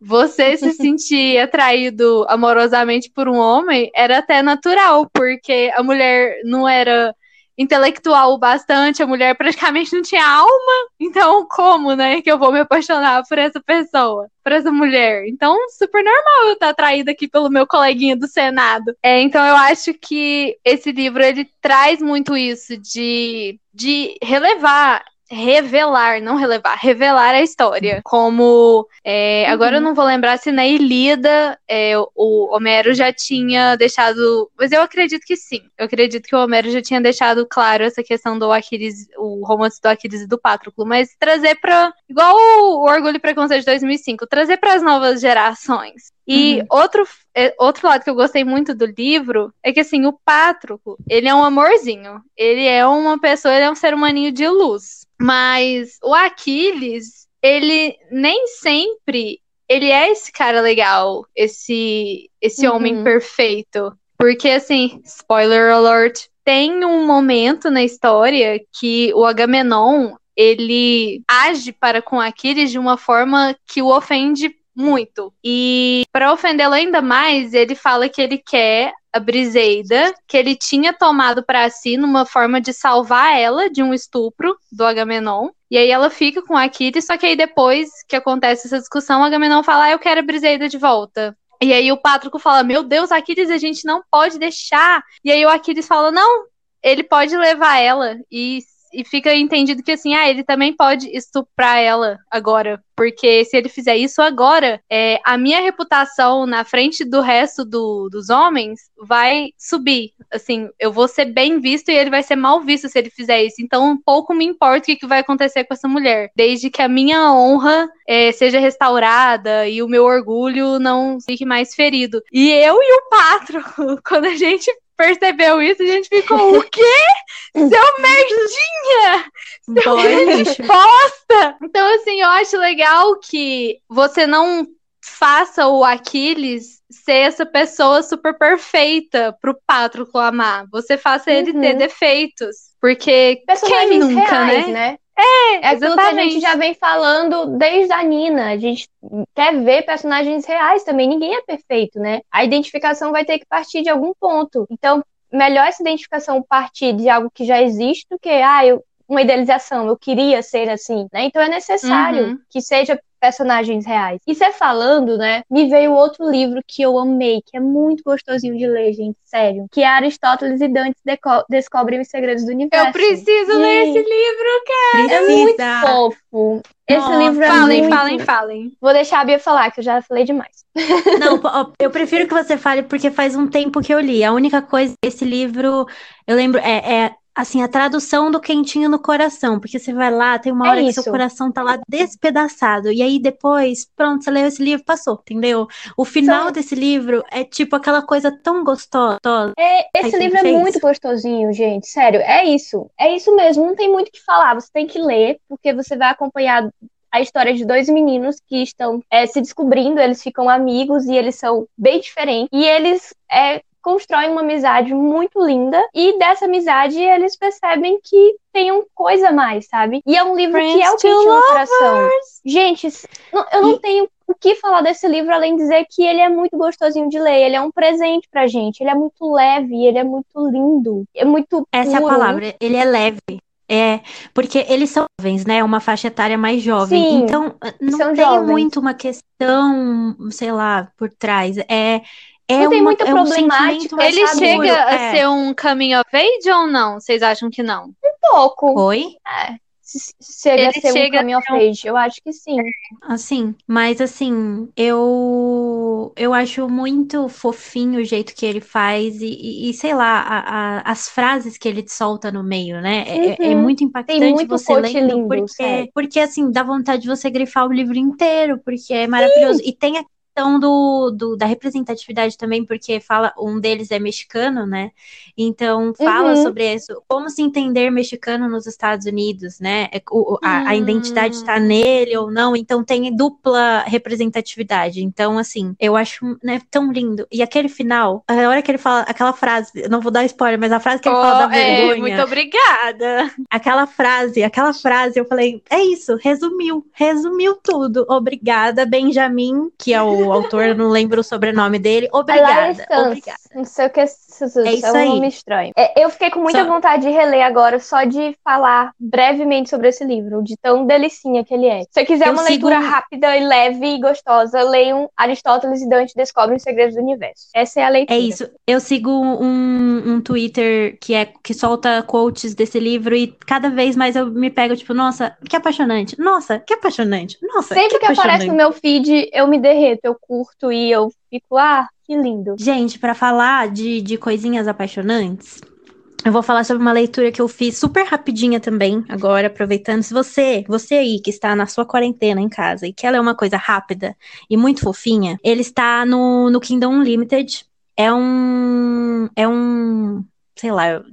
Você se (laughs) sentir atraído amorosamente por um homem era até natural, porque a mulher não era intelectual o bastante, a mulher praticamente não tinha alma. Então, como, né, que eu vou me apaixonar por essa pessoa, por essa mulher? Então, super normal eu estar atraída aqui pelo meu coleguinha do Senado. É, então, eu acho que esse livro ele traz muito isso de, de relevar revelar, não relevar, revelar a história. Como é, agora eu não vou lembrar se na Ilíada é, o Homero já tinha deixado, mas eu acredito que sim. Eu acredito que o Homero já tinha deixado claro essa questão do Aquiles, o romance do Aquiles e do Patroclo, mas trazer para igual o Orgulho e Preconceito de 2005, trazer para as novas gerações. E Uhum. outro, é, outro lado que eu gostei muito do livro é que, assim, o Pátroco, ele é um amorzinho. Ele é uma pessoa, ele é um ser humaninho de luz. Mas o Aquiles, ele nem sempre ele é esse cara legal, esse, esse Uhum. homem perfeito. Porque, assim, spoiler alert, tem um momento na história que o Agamenon, ele age para com Aquiles de uma forma que o ofende muito. E para ofendê-lo ainda mais, ele fala que ele quer a Briseida, que ele tinha tomado para si numa forma de salvar ela de um estupro do Agamenon. E aí ela fica com Aquiles, só que aí depois que acontece essa discussão, o Agamenon fala: ah, "Eu quero a Briseida de volta". E aí o Pátroco fala: "Meu Deus, Aquiles, a gente não pode deixar". E aí o Aquiles fala: "Não, ele pode levar ela e e fica entendido que assim, ah, ele também pode estuprar ela agora, porque se ele fizer isso agora, é, a minha reputação na frente do resto do- dos homens vai subir. Assim, eu vou ser bem visto e ele vai ser mal visto se ele fizer isso. Então, pouco me importa o que, que vai acontecer com essa mulher, desde que a minha honra é, seja restaurada e o meu orgulho não fique mais ferido. E eu e o Patro, (laughs) quando a gente percebeu isso, a gente ficou, o quê? Seu (laughs) merdinha! Lixo. bosta! Então, assim, eu acho legal que você não faça o Aquiles ser essa pessoa super perfeita pro Patroclo amar. Você faça ele Uhum. ter defeitos. Porque Personagens quem nunca, reais, né? né? É, É aquilo que a gente já vem falando desde a Nina. A gente quer ver personagens reais também. Ninguém é perfeito, né? A identificação vai ter que partir de algum ponto. Então, melhor essa identificação partir de algo que já existe do que, ah, eu, uma idealização, eu queria ser assim, né? Então é necessário Uhum. que seja personagens reais. E você falando, né, me veio outro livro que eu amei, que é muito gostosinho de ler, gente, sério, que é Aristóteles e Dante deco- descobrem os segredos do universo. Eu preciso ler esse livro, cara. É muito Precisa. fofo. Esse Nossa, livro é Falem, muito... falem, falem. Vou deixar a Bia falar, que eu já falei demais. (laughs) Não, eu prefiro que você fale porque faz um tempo que eu li. A única coisa, esse livro, eu lembro, é, é assim, a tradução do quentinho no coração, porque você vai lá, tem uma É hora que isso. seu coração tá lá despedaçado, e aí depois, pronto, você leu esse livro, passou, entendeu? O final desse livro é tipo aquela coisa tão gostosa. É, esse livro é muito gostosinho, gente. Sério, é isso. É isso mesmo. Não tem muito o que falar. Você tem que ler, porque você vai acompanhar a história de dois meninos que estão é, se descobrindo, eles ficam amigos e eles são bem diferentes. E eles é, constroem uma amizade muito linda. E dessa amizade eles percebem que tem uma coisa a mais, sabe? E é um livro que é o Friends quentinho no coração. Gente, eu não tenho o que falar desse livro além de dizer que ele é muito gostosinho de ler. Ele é um presente pra gente. Ele é muito leve, ele é muito lindo, é muito Essa é a puro. palavra, ele é leve. É, porque eles são jovens, né? Uma faixa etária mais jovem. Sim, Então, não tem jovens. muito uma questão, sei lá, por trás. É, é Não tem uma, muita é um problemática, mais Ele chega a É. ser um coming of age ou não? Vocês acham que não? pouco. Oi? Se- Chega a Ele ser um chega a coming of ser um- age. Eu acho que sim. Assim, mas assim, eu eu acho muito fofinho o jeito que ele faz e, e- e, sei lá, a- a- as frases que ele solta no meio, né? É, é- é Uhum. muito impactante muito você lendo, lindo, porque, porque assim, dá vontade de você grifar o livro inteiro, porque é maravilhoso. E tem a questão do, do- da representatividade também, porque fala, um deles é mexicano, né? Então fala Uhum. sobre isso, como se entender mexicano nos Estados Unidos, né? É, o- a, a Hum. identidade está nele ou não, então tem dupla representatividade. Então, assim, eu acho né, tão lindo. E aquele final, a hora que ele fala aquela frase, não vou dar spoiler, mas a frase que ele fala da Oh, é, vergonha, muito obrigada. aquela frase, aquela frase, eu falei, é isso, resumiu, resumiu tudo. Obrigada, Benjamin, que é o autor, eu não lembro o sobrenome dele. Obrigada, obrigada. Não sei o que é isso, É isso é um aí. nome estranho. É, eu fiquei com muita Só- vontade de reler agora, só de falar brevemente sobre esse livro, de tão delicinha que ele é. Se você quiser Eu uma sigo- leitura rápida e leve e gostosa, leiam Aristóteles e Dante Descobrem os Segredos do Universo. Essa é a leitura. É isso. Eu sigo um, um Twitter que é que solta quotes desse livro e cada vez mais eu me pego, tipo, nossa, que apaixonante. Nossa, que apaixonante. Nossa, Sempre que aparece apaixonante. no meu feed, eu me derreto, eu curto e eu fico, ah, que lindo. Gente, pra falar de, de coisinhas apaixonantes, eu vou falar sobre uma leitura que eu fiz super rapidinha também, agora, aproveitando. Se você, você aí que está na sua quarentena em casa e quer ler uma coisa rápida e muito fofinha, ele está no, no Kingdom Unlimited. É um. É um. Sei lá, eu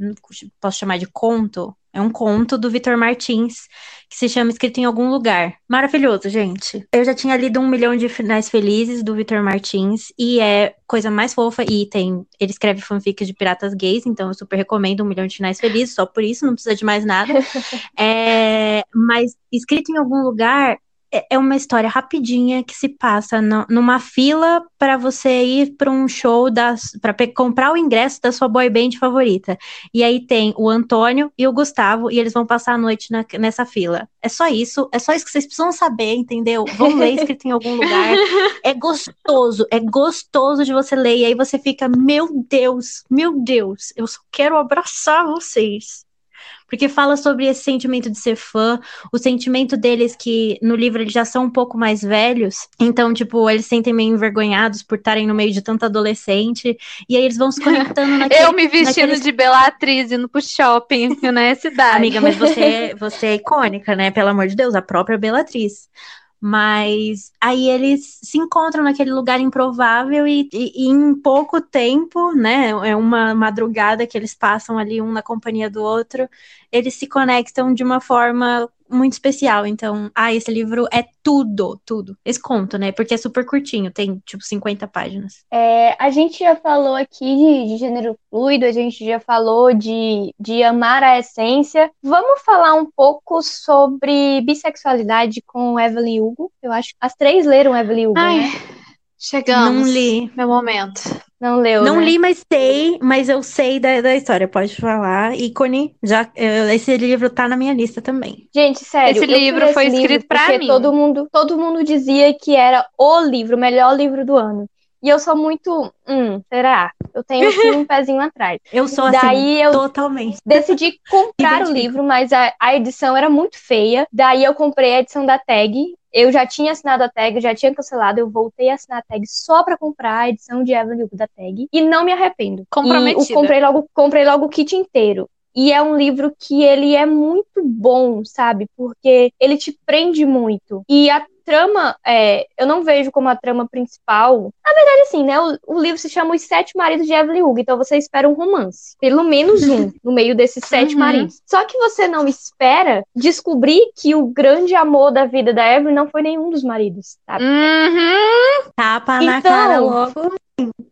posso chamar de conto. É um conto do Vitor Martins, que se chama Escrito em Algum Lugar. Maravilhoso, gente. Eu já tinha lido Um Milhão de Finais Felizes, do Vitor Martins, e é coisa mais fofa. E tem. Ele escreve fanfics de piratas gays, então eu super recomendo Um Milhão de Finais Felizes, só por isso, não precisa de mais nada. (laughs) É, mas Escrito em Algum Lugar é é uma história rapidinha que se passa no- numa fila para você ir para um show para comprar o ingresso da sua boy band favorita. E aí tem o Antônio e o Gustavo e eles vão passar a noite na- nessa fila. É só isso, é só isso que vocês precisam saber, entendeu? Vão ler escrito em algum lugar. (laughs) É gostoso, é gostoso de você ler e aí você fica, meu Deus, meu Deus, eu só quero abraçar vocês. Porque fala sobre esse sentimento de ser fã, o sentimento deles que no livro eles já são um pouco mais velhos, então, tipo, eles se sentem meio envergonhados por estarem no meio de tanta adolescente, e aí eles vão se conectando (laughs) naquele... Eu me vestindo naqueles- de Belatriz indo pro shopping na (laughs) cidade. Amiga, mas você, você é icônica, né? Pelo amor de Deus, a própria Bellatriz. Mas aí eles se encontram naquele lugar improvável e, e- e em pouco tempo, né? É uma madrugada que eles passam ali um na companhia do outro, eles se conectam de uma forma muito especial. Então, ah, esse livro é tudo, tudo. Esse conto, né? Porque é super curtinho, tem tipo 50 páginas. É, a gente já falou aqui de, de gênero fluido, a gente já falou de, de amar a essência. Vamos falar um pouco sobre bissexualidade com Evelyn Hugo. Eu acho que as três leram Evelyn Hugo, Ai, né? Chegamos. Não li. Meu momento. Não leu, Não né? li, mas sei, mas eu sei da, da história, pode falar. Ícone, já, eh, esse livro tá na minha lista também. Gente, sério, Esse eu livro foi esse escrito livro pra porque mim. Todo mundo, todo mundo dizia que era o livro, o melhor livro do ano. E eu sou muito, hum, será? Eu tenho aqui um (laughs) pezinho atrás. Eu sou assim, Daí eu totalmente. decidi comprar o livro, mas a, a edição era muito feia. Daí eu comprei a edição da tag. Eu já tinha assinado a tag, já tinha cancelado. Eu voltei a assinar a tag só pra comprar a edição de Evelyn Hugo da tag. E não me arrependo. E Comprometida. eu comprei logo, comprei logo o kit inteiro. E é um livro que ele é muito bom, sabe? Porque ele te prende muito. E a trama, é, eu não vejo como a trama principal. Na verdade, assim, né? O, o, livro se chama Os Sete Maridos de Evelyn Hugo, então você espera um romance. Pelo menos um, (laughs) no meio desses sete uhum. maridos. Só que você não espera descobrir que o grande amor da vida da Evelyn não foi nenhum dos maridos, sabe? Uhum. Tapa na então, cara logo.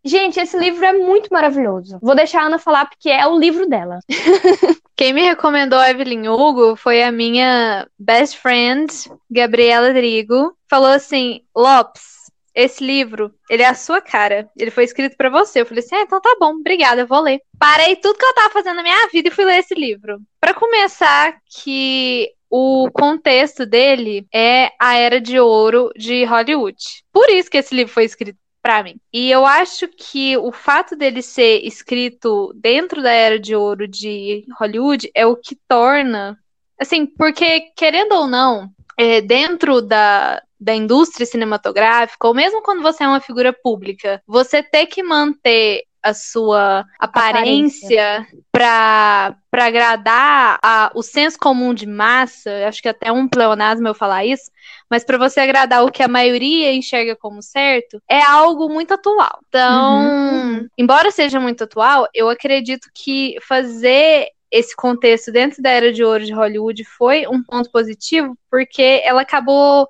Gente, esse livro é muito maravilhoso. Vou deixar a Ana falar porque é o livro dela. (laughs) Quem me recomendou a Evelyn Hugo foi a minha best friend, Gabriela Drigo. Falou assim: Lopes, esse livro, ele é a sua cara. Ele foi escrito para você. Eu falei assim: ah, então tá bom, obrigada, eu vou ler. Parei tudo que eu tava fazendo na minha vida e fui ler esse livro. Para começar, que o contexto dele é a era de ouro de Hollywood. Por isso que esse livro foi escrito para mim. E eu acho que o fato dele ser escrito dentro da era de ouro de Hollywood é o que torna, assim, porque querendo ou não, é, dentro da, da indústria cinematográfica, ou mesmo quando você é uma figura pública, você ter que manter a sua aparência para agradar a, o senso comum de massa, acho que até um pleonasmo eu falar isso, mas para você agradar o que a maioria enxerga como certo, é algo muito atual. Então, uhum. embora seja muito atual, eu acredito que fazer esse contexto dentro da era de ouro de Hollywood foi um ponto positivo, porque ela acabou.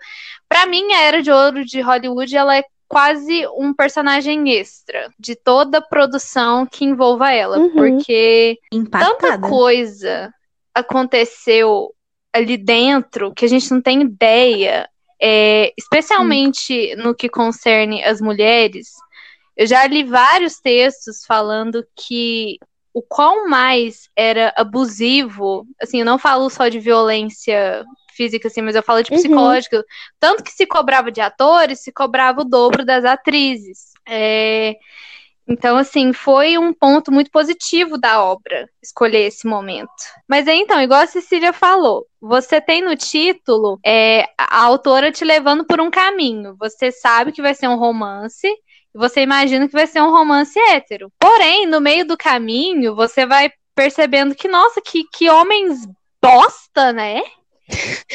Para mim, a era de ouro de Hollywood ela é quase um personagem extra de toda produção que envolva ela, uhum. porque Impactada. tanta coisa aconteceu ali dentro que a gente não tem ideia, é, especialmente no que concerne as mulheres. Eu já li vários textos falando que o qual mais era abusivo, assim, eu não falo só de violência física, assim, mas eu falo de uhum. psicológica, uhum. tanto que se cobrava de atores, se cobrava o dobro das atrizes. É, então, assim, foi um ponto muito positivo da obra escolher esse momento. Mas aí, então, igual a Cecília falou, você tem no título é, a autora te levando por um caminho. Você sabe que vai ser um romance, e você imagina que vai ser um romance hétero. Porém, no meio do caminho, você vai percebendo que, nossa, que, que homens bosta, né?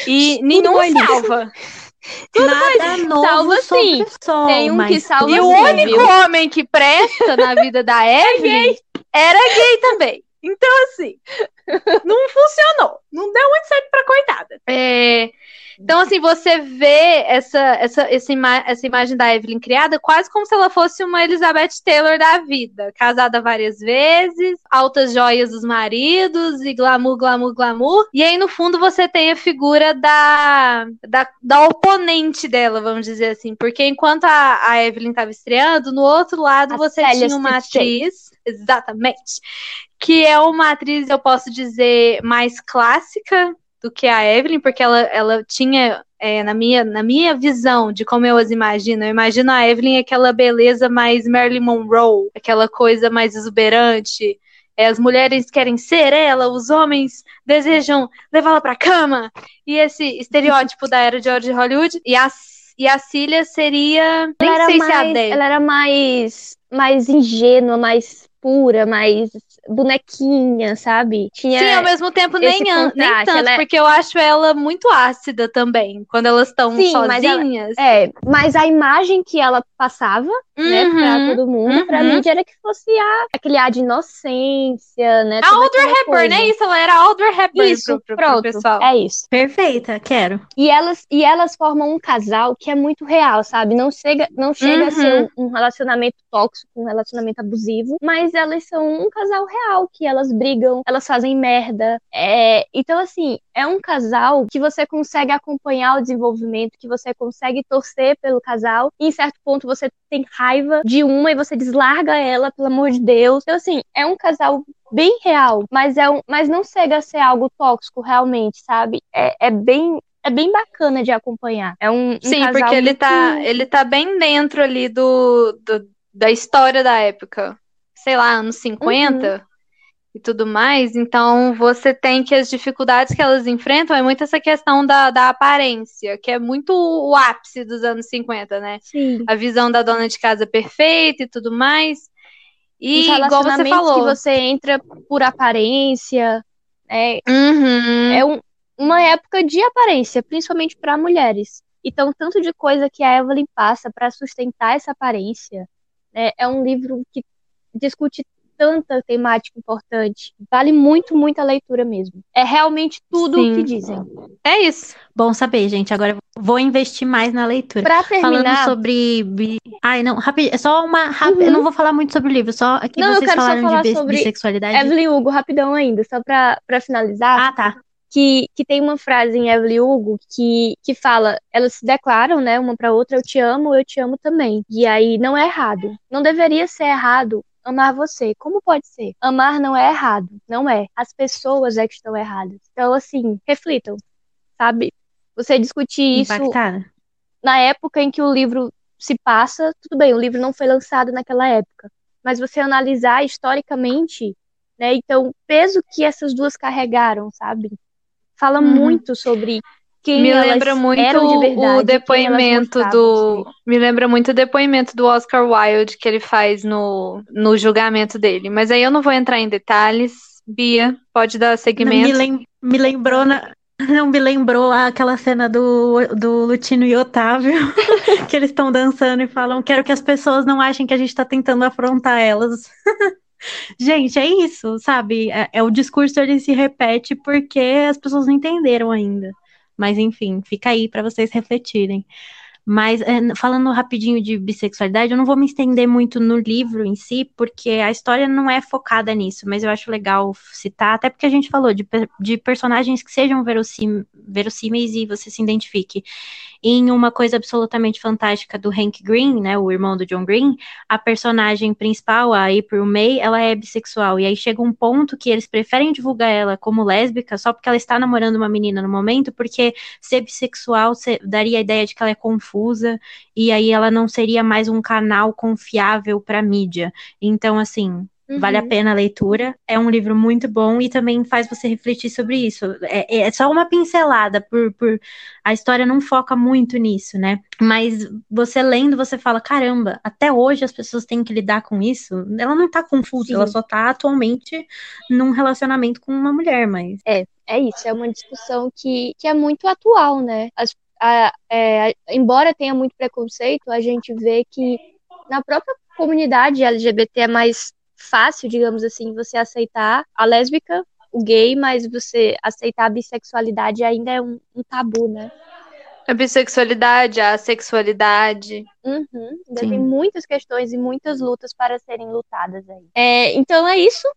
E nenhum salva. (laughs) Tudo Nada novo salva sim. Sol, Tem um que salva E o único viu? homem que presta na vida da (laughs) é Evelyn era gay também. Então, assim, não funcionou. Não deu muito certo pra coitada. É, então, assim, você vê essa, essa, essa, ima essa imagem da Evelyn criada quase como se ela fosse uma Elizabeth Taylor da vida. Casada várias vezes, altas joias dos maridos e glamour, glamour, glamour. E aí, no fundo, você tem a figura da, da, da oponente dela, vamos dizer assim. Porque enquanto a, a Evelyn estava estreando, no outro lado a você Célia tinha uma atriz. Exatamente. Que é uma atriz, eu posso dizer, mais clássica do que a Evelyn, porque ela, ela tinha, é, na, minha, na minha visão de como eu as imagino, eu imagino a Evelyn aquela beleza mais Marilyn Monroe, aquela coisa mais exuberante. É, as mulheres querem ser ela, os homens desejam levá-la pra cama. E esse estereótipo da era de ouro de Hollywood. E a, e a Cília seria. Nem ela sei mais, se é a. Ela era mais, mais ingênua, mais pura, mais bonequinha, sabe? Tinha Sim, ao mesmo tempo nem, an, nem tanto, é... porque eu acho ela muito ácida também, quando elas estão sozinhas. Mas ela, é, mas a imagem que ela passava, uhum, né, pra uhum, todo mundo, uhum. pra mim era que fosse a, aquele ar de inocência, né? A Audrey Hepburn, né? Isso, ela era Audrey Hepburn isso, pro, pro, pronto, pro pessoal. É isso. Perfeita, quero. E elas, e elas formam um casal que é muito real, sabe? Não chega, não chega a ser um, um relacionamento tóxico, um relacionamento abusivo, mas elas são um casal real, que elas brigam, elas fazem merda. É... Então, assim, é um casal que você consegue acompanhar o desenvolvimento, que você consegue torcer pelo casal, e em certo ponto você tem raiva de uma e você deslarga ela, pelo amor de Deus. Então, assim, é um casal bem real, mas é um, mas não chega a ser algo tóxico realmente, sabe? É, é bem é bem bacana de acompanhar. É um, um Sim, porque ele tá muito... tá ele tá bem dentro ali do, do da história da época. Sei lá, anos 50. Uhum e tudo mais. Então, você tem que as dificuldades que elas enfrentam é muito essa questão da, da aparência, que é muito o ápice dos anos 50, né? Sim. A visão da dona de casa perfeita e tudo mais. E igual você falou, que você entra por aparência, É, Uhum. é um- uma época de aparência, principalmente para mulheres. Então, tanto de coisa que a Evelyn passa para sustentar essa aparência, né, é um livro que discute tanta temática importante. Vale muito, muita leitura mesmo. É realmente tudo o que Sim. dizem. É isso. Bom saber, gente. Agora eu vou investir mais na leitura. Para Falando terminar, sobre. bi- Ai, não, rapidinho. É só uma. rap- Uhum. Eu não vou falar muito sobre o livro, só aqui Não, eu vocês quero só falaram falar de bis- sobre bissexualidade. Evelyn Hugo, rapidão ainda, só para para finalizar. Ah, tá. que, que tem uma frase em Evelyn Hugo que, que fala, elas se declaram, né, uma pra outra, eu te amo, eu te amo também. E aí não é errado. Não deveria ser errado amar você. Como pode ser? Amar não é errado, não é. As pessoas é que estão erradas. Então, assim, reflitam, sabe? Você discutir isso Impactada. na época em que o livro se passa, tudo bem, o livro não foi lançado naquela época, mas você analisar historicamente, né? Então, o peso que essas duas carregaram, sabe? Fala Uhum. muito sobre quem Me elas lembra muito eram de verdade, o depoimento do. ser. Me lembra muito o depoimento do Oscar Wilde que ele faz no, no julgamento dele. Mas aí eu não vou entrar em detalhes. Bia, pode dar Me, segmento. lem- me lembrou na- (laughs) Não me lembrou aquela cena do, do Lutino e Otávio, (laughs) que eles estão dançando e falam: Quero que as pessoas não achem que a gente tá tentando afrontar elas. (laughs) Gente, é isso, sabe? É, é o discurso ele se repete porque as pessoas não entenderam ainda. Mas enfim, fica aí para vocês refletirem. Mas é, falando rapidinho de bissexualidade, eu não vou me estender muito no livro em si, porque a história não é focada nisso, mas eu acho legal citar, até porque a gente falou de, de personagens que sejam verossímeis e você se identifique. Em uma coisa absolutamente fantástica do Hank Green, né, o irmão do John Green, a personagem principal, a April May, ela é bissexual. E aí chega um ponto que eles preferem divulgar ela como lésbica só porque ela está namorando uma menina no momento, porque ser bissexual se- daria a ideia de que ela é confusa e aí ela não seria mais um canal confiável para mídia. Então, assim, Vale a Uhum. pena a leitura. É um livro muito bom e também faz você refletir sobre isso. É, é só uma pincelada, por, por a história não foca muito nisso, né? Mas você lendo, você fala: caramba, até hoje as pessoas têm que lidar com isso. Ela não tá confusa, Sim. ela só tá atualmente num relacionamento com uma mulher, mas. É isso, é uma discussão que, que é muito atual, né? As- a- é, embora tenha muito preconceito, a gente vê que na própria comunidade LGBT é mais fácil, digamos assim, você aceitar a lésbica, o gay, mas você aceitar a bissexualidade ainda é um, um tabu, né? A bissexualidade, a sexualidade. Uhum, tem muitas questões e muitas lutas para serem lutadas aí. É, então é isso.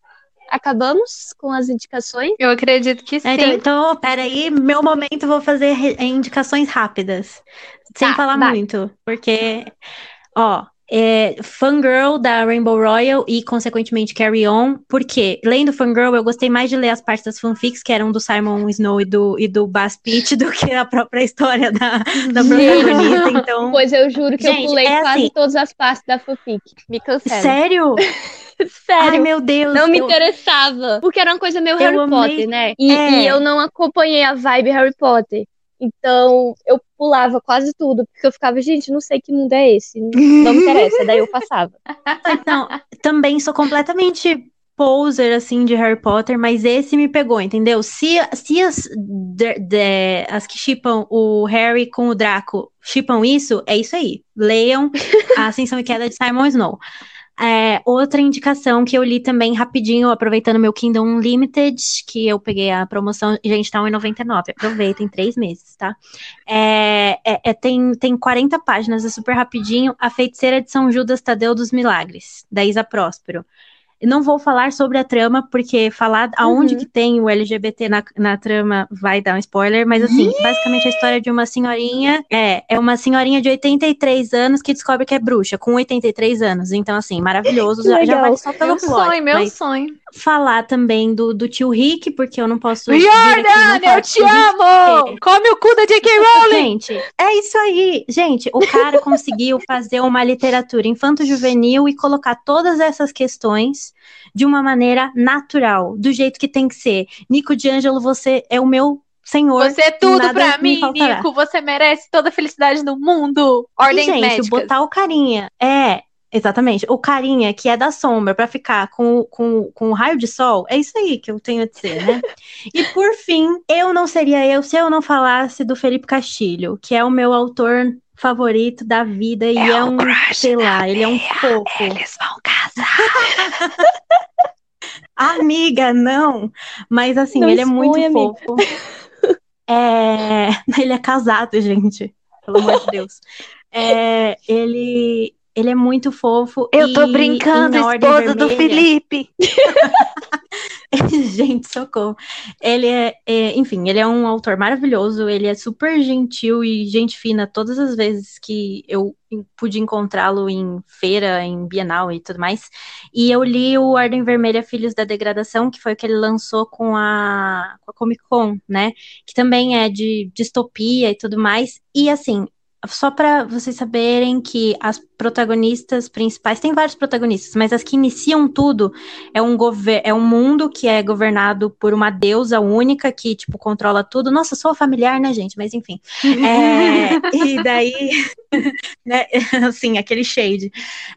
Acabamos com as indicações. Eu acredito que sim. É, Então, então, peraí, meu momento, vou fazer indicações rápidas, sem Tá, falar vai. muito, porque, ó, é Fangirl da Rainbow Royal e, consequentemente, Carry On, porque, lendo Fangirl, eu gostei mais de ler as partes das fanfics, que eram do Simon Snow e do, e do Bass Pitt, do que a própria história da, da protagonista, então... Pois eu juro que eu Gente, pulei é quase assim- todas as partes da fanfic. Me cancela. Sério? (laughs) Ai, Sério. meu Deus! Não me eu- interessava. Porque era uma coisa meio Eu Harry amei- Potter, né? E, É. e eu não acompanhei a vibe Harry Potter. Então, eu pulava quase tudo, porque eu ficava, gente, não sei que mundo é esse. Não me (laughs) interessa. Daí eu passava. Então, também sou completamente poser, assim, de Harry Potter, mas esse me pegou, entendeu? Se, se as, de- de- as que chipam o Harry com o Draco chipam isso, é isso aí. Leiam A Ascensão e Queda de Simon Snow. É, outra indicação que eu li também rapidinho, aproveitando meu Kindle Unlimited, que eu peguei a promoção, gente, tá R$1,99. Aproveitem, três meses, tá? É, é- é- tem, tem 40 páginas, é super rapidinho. A Feiticeira de São Judas Tadeu dos Milagres, da Isa Próspero. Não vou falar sobre a trama, porque falar aonde Uhum. que tem o LGBT na, na trama vai dar um spoiler, mas assim, basicamente a história de uma senhorinha, é, é uma senhorinha de 83 anos que descobre que é bruxa, com 83 anos. Então, assim, maravilhoso, já, já vale só pelo Meu plot. sonho, meu mas sonho. Falar também do, do tio Rick, porque eu não posso e falar eu te tio Rick, amo! porque- Come o cu da J.K. Rowling! Gente, é isso aí. Gente, o cara conseguiu fazer uma literatura infanto-juvenil e colocar todas essas questões de uma maneira natural, do jeito que tem que ser. Nico D'Angelo, você é o meu senhor. Você é tudo pra mim. Nico. Você merece toda a felicidade do mundo. E, Ordens gente, médicas. botar o carinha. É, Exatamente. O carinha que é da sombra para ficar com, com, com o raio de sol, é isso aí que eu tenho a dizer, né? (laughs) e por fim, eu não seria eu se eu não falasse do Felipe Castilho, que é o meu autor favorito da vida e é, é um, sei lá, ele é um fofo. Eles vão casar. (laughs) Amiga, não. Mas assim, não ele é muito fofo. É... (laughs) Ele é casado, gente. Pelo amor de Deus. É... Ele ele é muito fofo. Eu tô brincando, esposa do Felipe. (laughs) Gente, socorro. Ele é, é, enfim, ele é um autor maravilhoso, ele é super gentil e gente fina todas as vezes que eu pude encontrá-lo em feira, em Bienal e tudo mais. E eu li o Ordem Vermelha Filhos da Degradação, que foi o que ele lançou com a, com a Comic Con, né? Que também é de distopia e tudo mais. E assim, só para vocês saberem que as protagonistas principais, tem vários protagonistas, mas as que iniciam tudo é um, é um mundo que é governado por uma deusa única que, tipo, controla tudo. Nossa, sou familiar, né, gente? Mas enfim. (laughs) É, e daí, (laughs) né, (laughs) assim, aquele shade.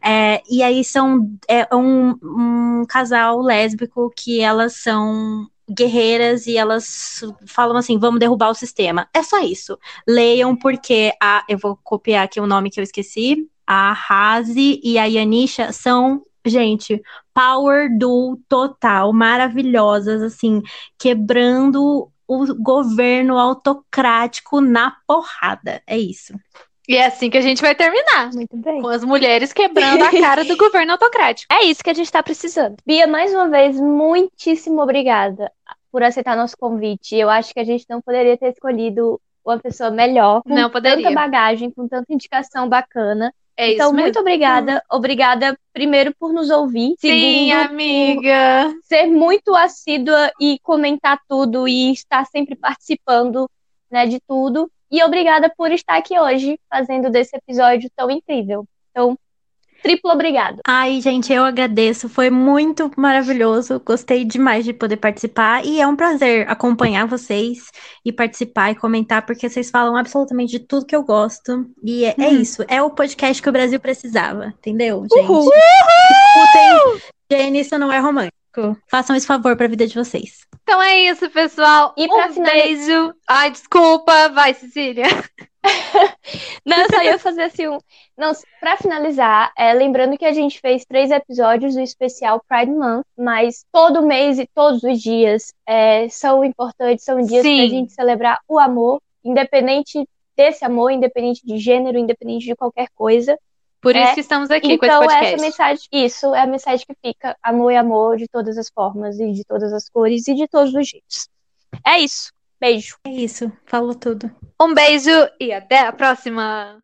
É, e aí são é um, um casal lésbico que elas são guerreiras e elas falam assim: vamos derrubar o sistema. É só isso. Leiam, porque a. Eu vou copiar aqui o nome que eu esqueci. A Razi e a Yanisha são, gente, power do total, maravilhosas, assim, quebrando o governo autocrático na porrada. É isso. E é assim que a gente vai terminar. Muito bem. Com as mulheres quebrando a cara do (laughs) governo autocrático. É isso que a gente está precisando. Bia, mais uma vez, muitíssimo obrigada por aceitar nosso convite. Eu acho que a gente não poderia ter escolhido uma pessoa melhor, com não poderia. tanta bagagem, com tanta indicação bacana. É então, muito obrigada. Obrigada, primeiro, por nos ouvir. Sim, segundo, amiga. ser muito assídua e comentar tudo e estar sempre participando né, de tudo. E obrigada por estar aqui hoje fazendo desse episódio tão incrível. Então, triplo obrigado. Ai, gente, eu agradeço. Foi muito maravilhoso. Gostei demais de poder participar. E é um prazer acompanhar vocês e participar e comentar, porque vocês falam absolutamente de tudo que eu gosto. E é, é uhum. é isso. É o podcast que o Brasil precisava. Entendeu, gente? Uhul. Escutem. Jenny, isso não é romântico. Façam esse favor para a vida de vocês. Então é isso, pessoal. E um finalizar... beijo. Ai, desculpa. Vai, Cecília. (laughs) Não, eu só ia fazer assim um. Não, pra finalizar, é, lembrando que a gente fez três episódios do especial Pride Month, mas todo mês e todos os dias é, são importantes, são dias Sim. pra gente celebrar o amor, independente desse amor, independente de gênero, independente de qualquer coisa. Por isso é, que estamos aqui então, com esse então, podcast. Essa mensagem, isso é a mensagem que fica: amor é amor de todas as formas e de todas as cores e de todos os jeitos. É isso. Beijo. É isso. Falou tudo. Um beijo e até a próxima.